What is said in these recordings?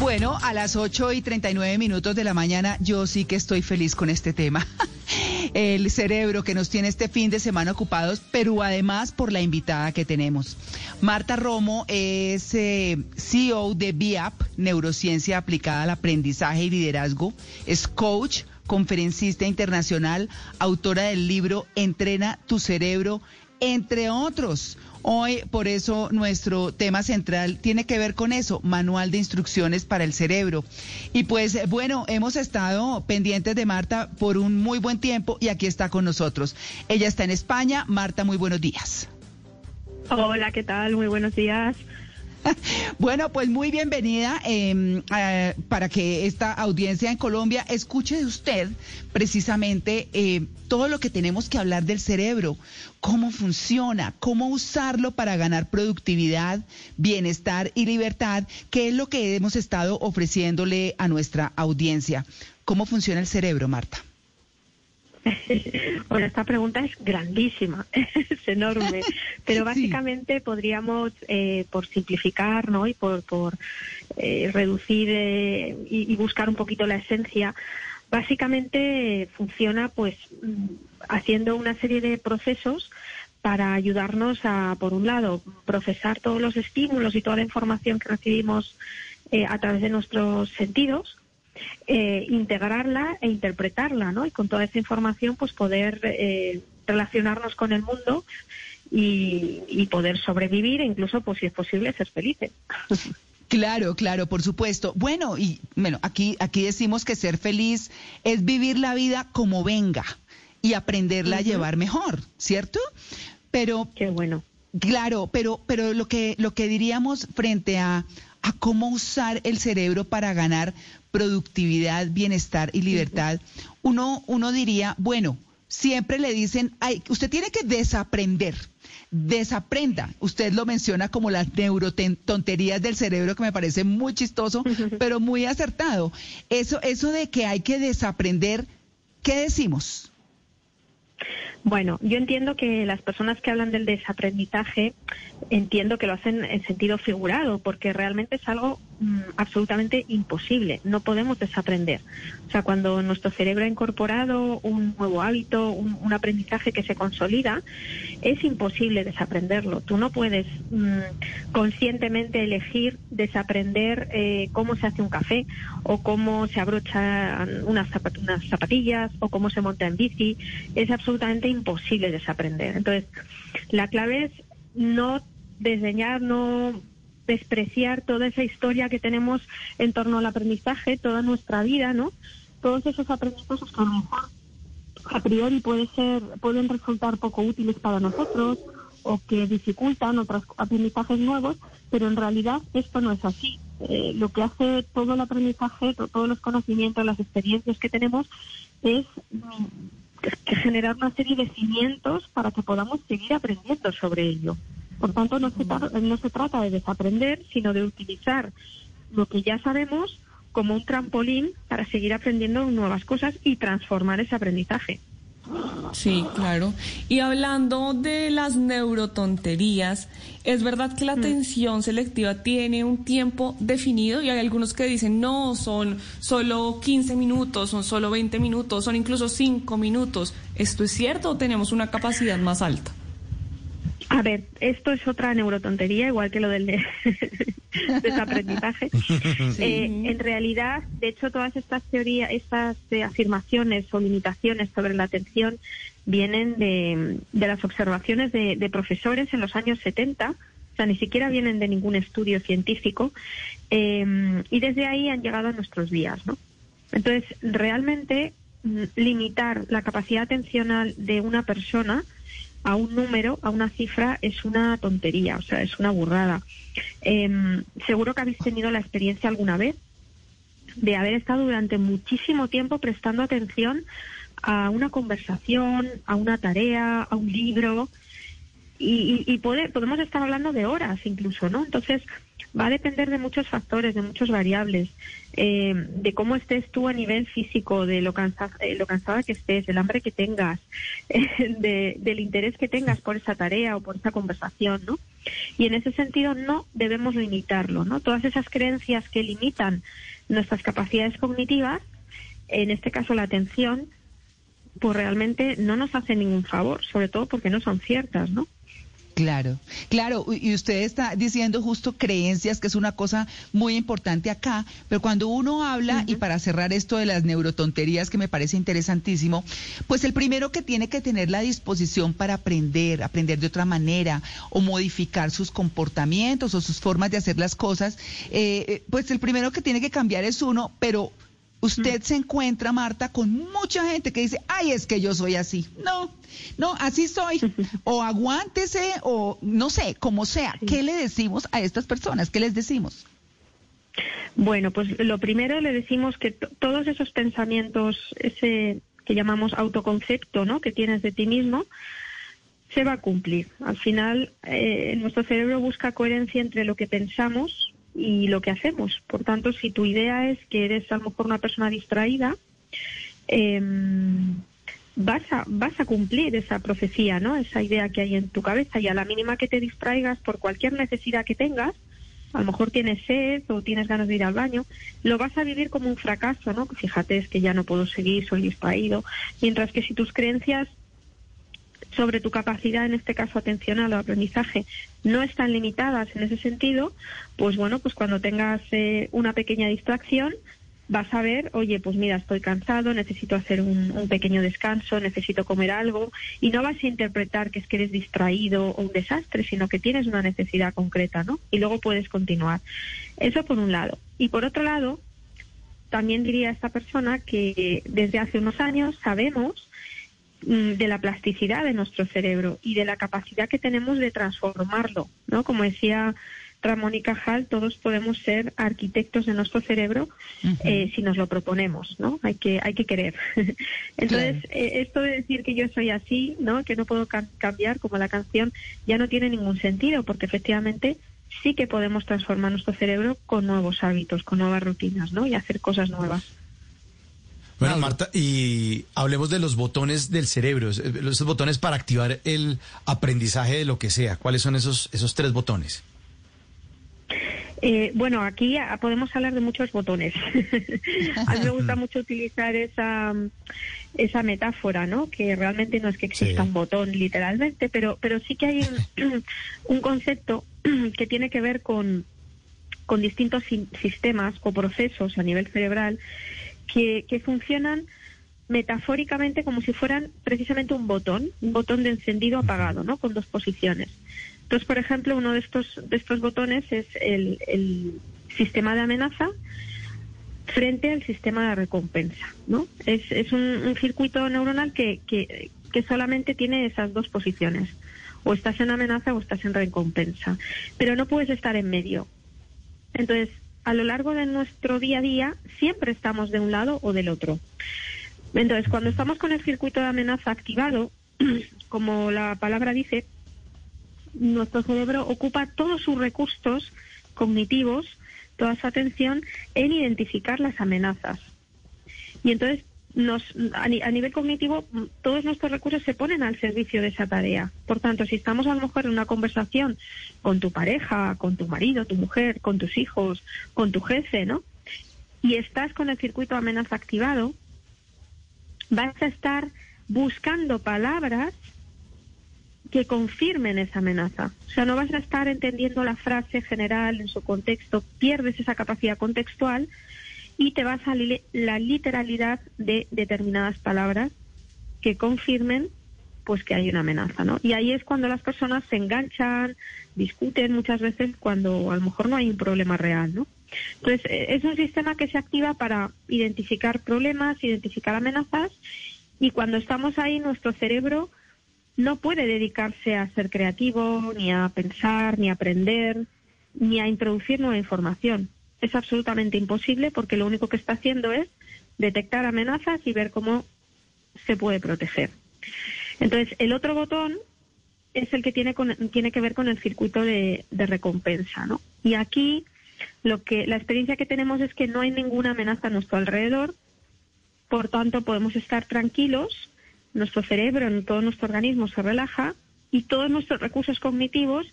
Bueno, a las 8 y 39 minutos de la mañana yo sí que estoy feliz con este tema. El cerebro que nos tiene este fin de semana ocupados, pero además por la invitada que tenemos. Marta Romo es eh, CEO de BIAP, Neurociencia Aplicada al Aprendizaje y Liderazgo. Es coach, conferencista internacional, autora del libro Entrena tu cerebro, entre otros. Hoy, por eso, nuestro tema central tiene que ver con eso, manual de instrucciones para el cerebro. Y pues, bueno, hemos estado pendientes de Marta por un muy buen tiempo y aquí está con nosotros. Ella está en España. Marta, muy buenos días. Hola, ¿qué tal? Muy buenos días. Bueno, pues muy bienvenida em, para que esta audiencia en Colombia escuche de usted precisamente eh, todo lo que tenemos que hablar del cerebro, cómo funciona, cómo usarlo para ganar productividad, bienestar y libertad, que es lo que hemos estado ofreciéndole a nuestra audiencia. ¿Cómo funciona el cerebro, Marta? Bueno, esta pregunta es grandísima, es enorme, pero básicamente podríamos, eh, por simplificar ¿no? y por, por eh, reducir eh, y, buscar un poquito la esencia, básicamente funciona pues mm, haciendo una serie de procesos para ayudarnos a, por un lado, procesar todos los estímulos y toda la información que recibimos a través de nuestros sentidos, eh, integrarla e interpretarla, ¿no? Y con toda esa información, pues poder eh, relacionarnos con el mundo y, poder sobrevivir e incluso, pues si es posible, ser felices. Claro, claro, por supuesto. Bueno, y bueno, aquí, aquí decimos que ser feliz es vivir la vida como venga y aprenderla a llevar mejor, ¿cierto? Pero qué bueno. Claro, pero pero lo que lo que diríamos frente a a cómo usar el cerebro para ganar productividad, bienestar y libertad, uno, uno diría, bueno, siempre le dicen, ay, usted tiene que desaprender, desaprenda. Usted lo menciona como las neurotonterías del cerebro, que me parece muy chistoso, pero muy acertado. Eso, eso de que hay que desaprender, ¿qué decimos? Bueno, yo entiendo que las personas que hablan del desaprendizaje, entiendo que lo hacen en sentido figurado, porque realmente es algo mm, absolutamente imposible. No podemos desaprender. O sea, cuando nuestro cerebro ha incorporado un nuevo hábito, un, aprendizaje que se consolida, es imposible desaprenderlo. Tú no puedes mm, conscientemente elegir desaprender eh, cómo se hace un café o cómo se abrochan unas, unas zapatillas o cómo se monta en bici. Es absolutamente imposible desaprender. Entonces, la clave es no desdeñar, no despreciar toda esa historia que tenemos en torno al aprendizaje, toda nuestra vida, ¿no? Todos esos aprendizajes que a lo mejor a priori puede ser, pueden resultar poco útiles para nosotros o que dificultan otros aprendizajes nuevos, pero en realidad esto no es así. Eh, lo que hace todo el aprendizaje, todos los conocimientos, las experiencias que tenemos, es que generar una serie de cimientos para que podamos seguir aprendiendo sobre ello. Por tanto, no se, no se trata de desaprender, sino de utilizar lo que ya sabemos como un trampolín para seguir aprendiendo nuevas cosas y transformar ese aprendizaje. Sí, claro. Y hablando de las neurotonterías, ¿es verdad que la mm. atención selectiva tiene un tiempo definido? Y hay algunos que dicen, no, son solo 15 minutos, son solo 20 minutos, son incluso 5 minutos. ¿Esto es cierto o tenemos una capacidad más alta? A ver, esto es otra neurotontería, igual que lo del desaprendizaje. Eh, en realidad, de hecho, todas estas teorías, estas eh, afirmaciones o limitaciones sobre la atención vienen de, las observaciones de, profesores en los años 70, o sea, ni siquiera vienen de ningún estudio científico, eh, y desde ahí han llegado a nuestros días, ¿no? Entonces, realmente mm, limitar la capacidad atencional de una persona a un número, a una cifra, es una tontería, o sea, es una burrada. Em, seguro que habéis tenido la experiencia alguna vez de haber estado durante muchísimo tiempo prestando atención a una conversación, a una tarea, a un libro, y, y, podemos estar hablando de horas incluso, ¿no? Entonces, va a depender de muchos factores, de muchas variables, eh, de cómo estés tú a nivel físico, de lo, cansa, lo cansada que estés, del hambre que tengas, de, del interés que tengas por esa tarea o por esa conversación, ¿no? Y en ese sentido no debemos limitarlo, ¿no? Todas esas creencias que limitan nuestras capacidades cognitivas, en este caso la atención, pues realmente no nos hacen ningún favor, sobre todo porque no son ciertas, ¿no? Claro, claro, y usted está diciendo justo creencias, que es una cosa muy importante acá, pero cuando uno habla, y para cerrar esto de las neurotonterías que me parece interesantísimo, pues el primero que tiene que tener la disposición para aprender, aprender de otra manera, o modificar sus comportamientos o sus formas de hacer las cosas, eh, eh, pues el primero que tiene que cambiar es uno, pero usted se encuentra, Marta, con mucha gente que dice, ay, es que yo soy así. No, no, así soy. O aguántese, o no sé, como sea. ¿Qué le decimos a estas personas? ¿Qué les decimos? Bueno, pues lo primero le decimos que todos esos pensamientos, ese que llamamos autoconcepto, ¿no? Que tienes de ti mismo, se va a cumplir. Al final, eh, nuestro cerebro busca coherencia entre lo que pensamos y lo que hacemos. Por tanto, si tu idea es que eres a lo mejor una persona distraída, em, vas, a, vas a cumplir esa profecía, ¿no? Esa idea que hay en tu cabeza y a la mínima que te distraigas por cualquier necesidad que tengas, a lo mejor tienes sed o tienes ganas de ir al baño, lo vas a vivir como un fracaso, ¿no? Fíjate, es que ya no puedo seguir, soy distraído. Mientras que si tus creencias sobre tu capacidad, en este caso atencional o aprendizaje, no están limitadas en ese sentido, pues bueno, pues cuando tengas eh, una pequeña distracción, vas a ver, oye, pues mira, estoy cansado, necesito hacer un, un, pequeño descanso, necesito comer algo, y no vas a interpretar que es que eres distraído o un desastre, sino que tienes una necesidad concreta, ¿no? Y luego puedes continuar. Eso por un lado. Y por otro lado, también diría esta persona que desde hace unos años sabemos de la plasticidad de nuestro cerebro y de la capacidad que tenemos de transformarlo, ¿no? Como decía Ramón y Cajal, todos podemos ser arquitectos de nuestro cerebro eh, si nos lo proponemos, ¿no? Hay que hay que querer. Entonces, eh, esto de decir que yo soy así, ¿no? Que no puedo cambiar como la canción ya no tiene ningún sentido porque efectivamente sí que podemos transformar nuestro cerebro con nuevos hábitos, con nuevas rutinas, ¿no? Y hacer cosas nuevas. Bueno, Marta, y hablemos de los botones del cerebro, esos botones para activar el aprendizaje de lo que sea. ¿Cuáles son esos, esos tres botones? Eh, bueno, aquí podemos hablar de muchos botones. a mí me gusta mucho utilizar esa, esa metáfora, ¿no? Que realmente no es que exista un botón literalmente, pero, pero sí que hay un, un concepto que tiene que ver con, con distintos sistemas o procesos a nivel cerebral que, funcionan metafóricamente como si fueran precisamente un botón, un botón de encendido apagado, ¿no? Con dos posiciones. Entonces, por ejemplo, uno de estos, de estos botones es el, el sistema de amenaza frente al sistema de recompensa, ¿no? Es, es un, un, circuito neuronal que, que, que solamente tiene esas dos posiciones. O estás en amenaza o estás en recompensa. Pero no puedes estar en medio. Entonces, a lo largo de nuestro día a día siempre estamos de un lado o del otro. Entonces, cuando estamos con el circuito de amenaza activado, como la palabra dice, nuestro cerebro ocupa todos sus recursos cognitivos, toda su atención en identificar las amenazas. Y entonces nos, a, nivel cognitivo, todos nuestros recursos se ponen al servicio de esa tarea. Por tanto, si estamos a lo mejor en una conversación con tu pareja, con tu marido, tu mujer, con tus hijos, con tu jefe, ¿no? Y estás con el circuito amenaza activado, vas a estar buscando palabras que confirmen esa amenaza. O sea, no vas a estar entendiendo la frase general en su contexto, pierdes esa capacidad contextual y te vas a la literalidad de determinadas palabras que confirmen pues que hay una amenaza, ¿no? Y ahí es cuando las personas se enganchan, discuten muchas veces cuando a lo mejor no hay un problema real, ¿no? Entonces, eh, es un sistema que se activa para identificar problemas, identificar amenazas y cuando estamos ahí nuestro cerebro no puede dedicarse a ser creativo, ni a pensar, ni a aprender, ni a introducir nueva información es absolutamente imposible porque lo único que está haciendo es detectar amenazas y ver cómo se puede proteger. Entonces, el otro botón es el que tiene, tiene que ver con el circuito de, recompensa, ¿no? Y aquí lo que la experiencia que tenemos es que no hay ninguna amenaza a nuestro alrededor, por tanto podemos estar tranquilos, nuestro cerebro, todo nuestro organismo se relaja y todos nuestros recursos cognitivos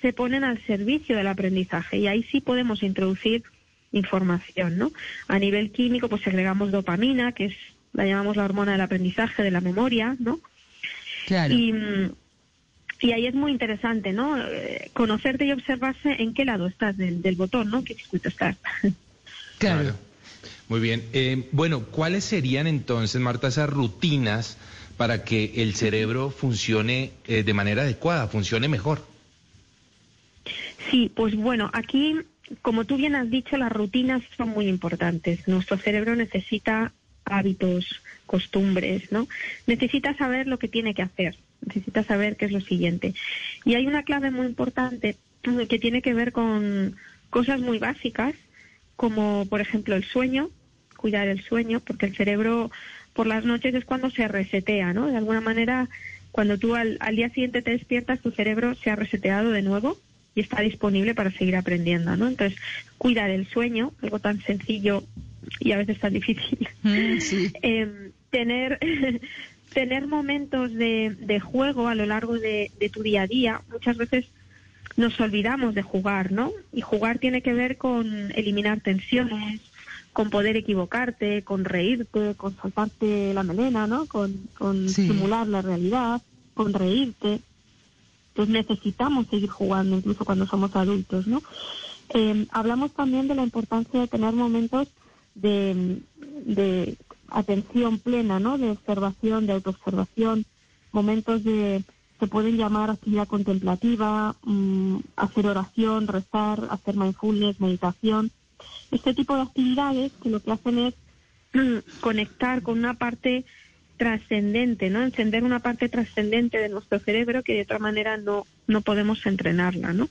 se ponen al servicio del aprendizaje y ahí sí podemos introducir información, ¿no? A nivel químico, pues agregamos dopamina, que es la llamamos la hormona del aprendizaje, de la memoria, ¿no? Claro. Y, mm, y ahí es muy interesante, ¿no? Eh, conocerte y observarse en qué lado estás del, del botón, ¿no? ¿Qué circuito estás? claro. Muy bien. Eh, bueno, ¿cuáles serían entonces, Marta, esas rutinas para que el cerebro funcione eh, de manera adecuada, funcione mejor? Sí, pues bueno, aquí, como tú bien has dicho, las rutinas son muy importantes. Nuestro cerebro necesita hábitos, costumbres, ¿no? Necesita saber lo que tiene que hacer, necesita saber qué es lo siguiente. Y hay una clave muy importante que tiene que ver con cosas muy básicas, como por ejemplo el sueño, cuidar el sueño, porque el cerebro por las noches es cuando se resetea, ¿no? De alguna manera, cuando tú al, al día siguiente te despiertas, tu cerebro se ha reseteado de nuevo y está disponible para seguir aprendiendo, ¿no? Entonces, cuidar el sueño, algo tan sencillo y a veces tan difícil. Mm, sí. Eh, tener tener momentos de, de juego a lo largo de, de tu día a día. Muchas veces nos olvidamos de jugar, ¿no? Y jugar tiene que ver con eliminar tensiones, con poder equivocarte, con reírte, con saltarte la melena, ¿no? Con, con Sí. simular la realidad, con reírte. Entonces necesitamos seguir jugando incluso cuando somos adultos, ¿no? Eh, hablamos también de la importancia de tener momentos de, de atención plena, ¿no? De observación, de autoobservación, momentos de se pueden llamar actividad contemplativa, mm, hacer oración, rezar, hacer mindfulness, meditación. Este tipo de actividades que lo que hacen es conectar con una parte trascendente, ¿no? Encender una parte trascendente de nuestro cerebro que de otra manera no, no podemos entrenarla, ¿no?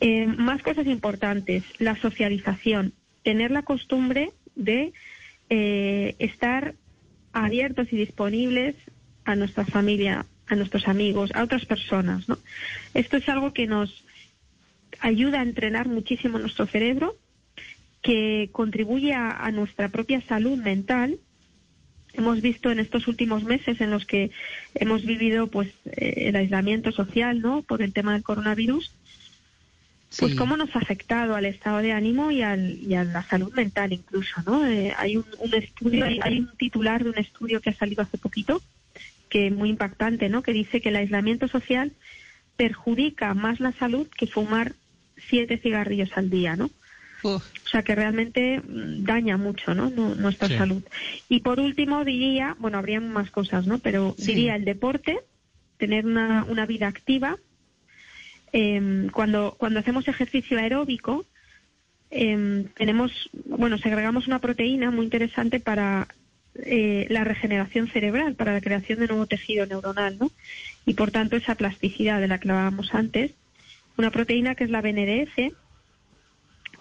Eh, más cosas importantes, la socialización, tener la costumbre de eh, estar abiertos y disponibles a nuestra familia, a nuestros amigos, a otras personas, ¿no? Esto es algo que nos ayuda a entrenar muchísimo nuestro cerebro, que contribuye a, a nuestra propia salud mental. Hemos visto en estos últimos meses en los que hemos vivido pues eh, el aislamiento social, ¿no? Por el tema del coronavirus, pues Sí. cómo nos ha afectado al estado de ánimo y, al, y a la salud mental incluso, ¿no? Eh, hay un, un estudio, hay, hay un titular de un estudio que ha salido hace poquito, que es muy impactante, ¿no? Que dice que el aislamiento social perjudica más la salud que fumar siete cigarrillos al día, ¿no? Uf, O sea que realmente mm, daña mucho, ¿no? Nu- Nuestra Sí. salud. Y por último diría, bueno, habría más cosas, ¿no? Pero Sí. diría el deporte, tener una, una vida activa. Em, cuando, cuando hacemos ejercicio aeróbico, em, tenemos, bueno, segregamos una proteína muy interesante para eh, la regeneración cerebral, para la creación de nuevo tejido neuronal, ¿no? Y por tanto esa plasticidad de la que hablábamos antes, una proteína que es la BNDF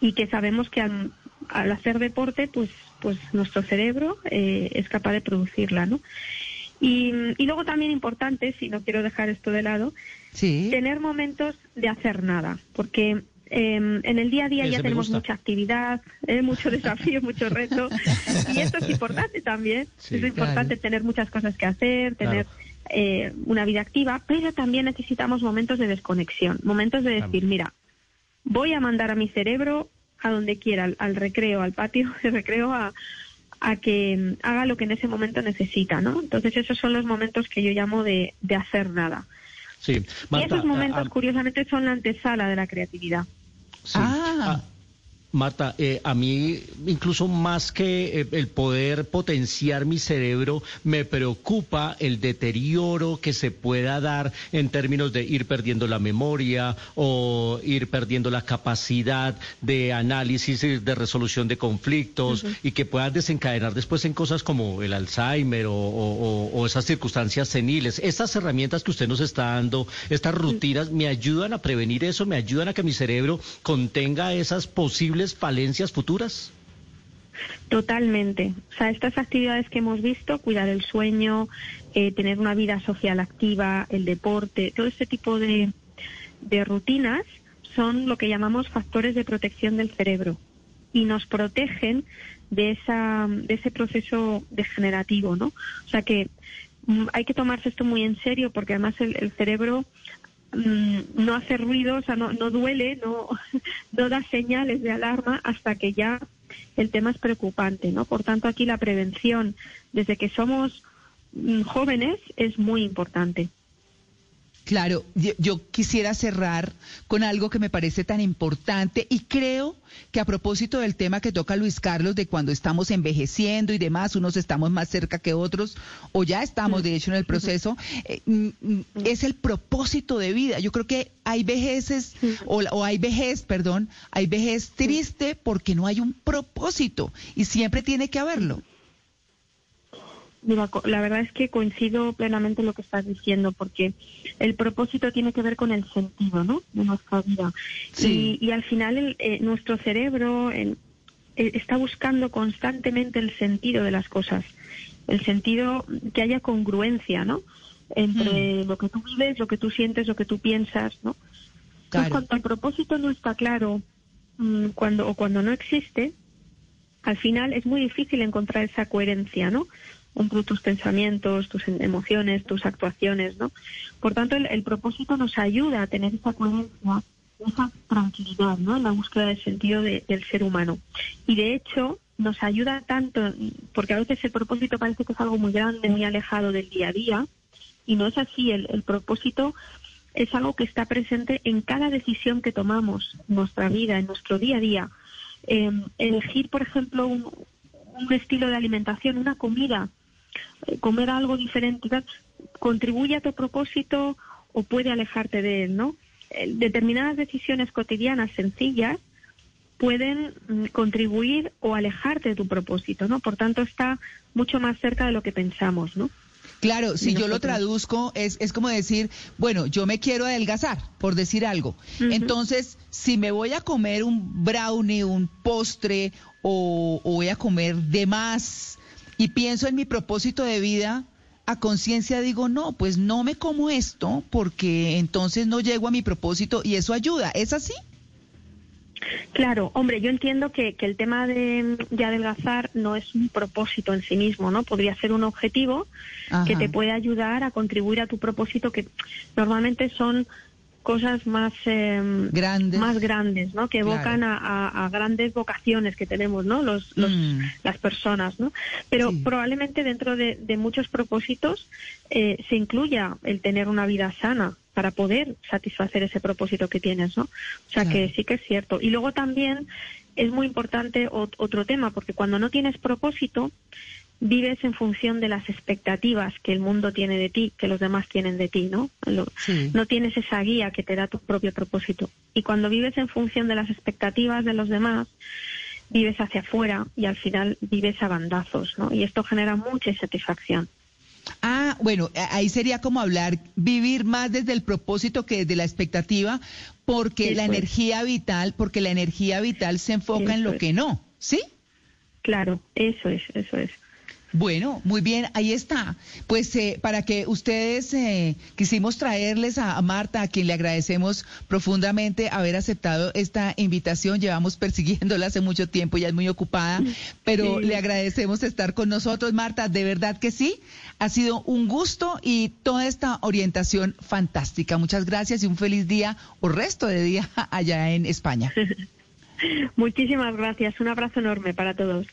y que sabemos que al, al hacer deporte, pues, pues nuestro cerebro eh, es capaz de producirla, ¿no? Y, y luego también importante, si no quiero dejar esto de lado, sí. tener momentos de hacer nada, porque eh, en el día a día Ese ya tenemos gusta. mucha actividad, eh, mucho desafío, mucho reto, y esto es importante también. Sí, es importante tener muchas cosas que hacer, tener eh, una vida activa, pero también necesitamos momentos de desconexión, momentos de decir, mira, voy a mandar a mi cerebro a donde quiera, al, al recreo, al patio de recreo, a, a que haga lo que en ese momento necesita, ¿no? Entonces esos son los momentos que yo llamo de, de hacer nada. Sí, y esos momentos, a- a- curiosamente, son la antesala de la creatividad. sí. Ah. Marta, eh, a mí incluso más que eh, el poder potenciar mi cerebro, me preocupa el deterioro que se pueda dar en términos de ir perdiendo la memoria o ir perdiendo la capacidad de análisis y de resolución de conflictos y que puedan desencadenar después en cosas como el Alzheimer o, o- o- o esas circunstancias seniles. Estas herramientas que usted nos está dando, estas rutinas, me ayudan a prevenir eso, me ayudan a que mi cerebro contenga esas posibles falencias futuras. Totalmente. O sea, estas actividades que hemos visto, cuidar el sueño, eh, tener una vida social activa, el deporte, todo este tipo de, de rutinas son lo que llamamos factores de protección del cerebro y nos protegen de, esa, de ese proceso degenerativo, ¿no? O sea que mm, hay que tomarse esto muy en serio porque además el cerebro mm, no hace ruido, o sea, no, no duele, no, no da señales de alarma hasta que ya el tema es preocupante, ¿no? Por tanto, aquí la prevención desde que somos mm, jóvenes es muy importante. Claro, yo, quisiera cerrar con algo que me parece tan importante y creo que a propósito del tema que toca Luis Carlos de cuando estamos envejeciendo y demás, unos estamos más cerca que otros o ya estamos de hecho en el proceso, eh, mm, mm, es el propósito de vida. Yo creo que hay vejeces o, o hay vejez, perdón, hay vejez triste porque no hay un propósito y siempre tiene que haberlo. Mira, la verdad es que coincido plenamente en lo que estás diciendo, porque el propósito tiene que ver con el sentido, ¿no? De nuestra vida. Sí. Y, al final eh, nuestro cerebro eh, está buscando constantemente el sentido de las cosas, el sentido que haya congruencia, ¿no? Entre hmm. lo que tú vives, lo que tú sientes, lo que tú piensas, ¿no? Entonces, cuando el propósito no está claro, mm, cuando o cuando no existe, al final es muy difícil encontrar esa coherencia, ¿no? Entre tus pensamientos, tus emociones, tus actuaciones, ¿no? Por tanto, el, propósito nos ayuda a tener esa coherencia, esa tranquilidad, ¿no? En la búsqueda del sentido del ser humano. Y de hecho, nos ayuda tanto, porque a veces el propósito parece que es algo muy grande, muy alejado del día a día, y no es así. El, propósito es algo que está presente en cada decisión que tomamos en nuestra vida, en nuestro día a día. Em, elegir, por ejemplo, un, un estilo de alimentación, una comida comer algo diferente, contribuye a tu propósito o puede alejarte de él, ¿no? Eh, determinadas decisiones cotidianas sencillas pueden mm, contribuir o alejarte de tu propósito, ¿no? Por tanto, está mucho más cerca de lo que pensamos, ¿no? Claro, si yo lo traduzco, es, es como decir, bueno, yo me quiero adelgazar, por decir algo. Entonces, si me voy a comer un brownie, un postre, o, o voy a comer de más, y pienso en mi propósito de vida, a conciencia digo, no, pues no me como esto porque entonces no llego a mi propósito y eso ayuda. ¿Es así? Claro, hombre, yo entiendo que, que el tema de, adelgazar no es un propósito en sí mismo, ¿no? Podría ser un objetivo que te puede ayudar a contribuir a tu propósito, que normalmente son cosas más em, grandes. más grandes no que evocan a, grandes vocaciones que tenemos no los, mm. las personas no pero probablemente dentro de, muchos propósitos eh, se incluya el tener una vida sana para poder satisfacer ese propósito que tienes no o sea que sí que es cierto. Y luego también es muy importante otro tema porque cuando no tienes propósito vives en función de las expectativas que el mundo tiene de ti, que los demás tienen de ti, ¿no? No tienes esa guía que te da tu propio propósito. Y cuando vives en función de las expectativas de los demás, vives hacia afuera y al final vives a bandazos, ¿no? Y esto genera mucha insatisfacción. Ah, bueno, ahí sería como hablar, vivir más desde el propósito que desde la expectativa, porque la energía vital, porque la energía vital se enfoca en lo que no, ¿sí? Claro, eso es, eso es. Bueno, muy bien, ahí está. Pues eh, para que ustedes eh, quisimos traerles a, Marta, a quien le agradecemos profundamente haber aceptado esta invitación. Llevamos persiguiéndola hace mucho tiempo, ya es muy ocupada, pero le agradecemos estar con nosotros, Marta. De verdad que sí, ha sido un gusto y toda esta orientación fantástica. Muchas gracias y un feliz día o resto de día allá en España. Muchísimas gracias. Un abrazo enorme para todos.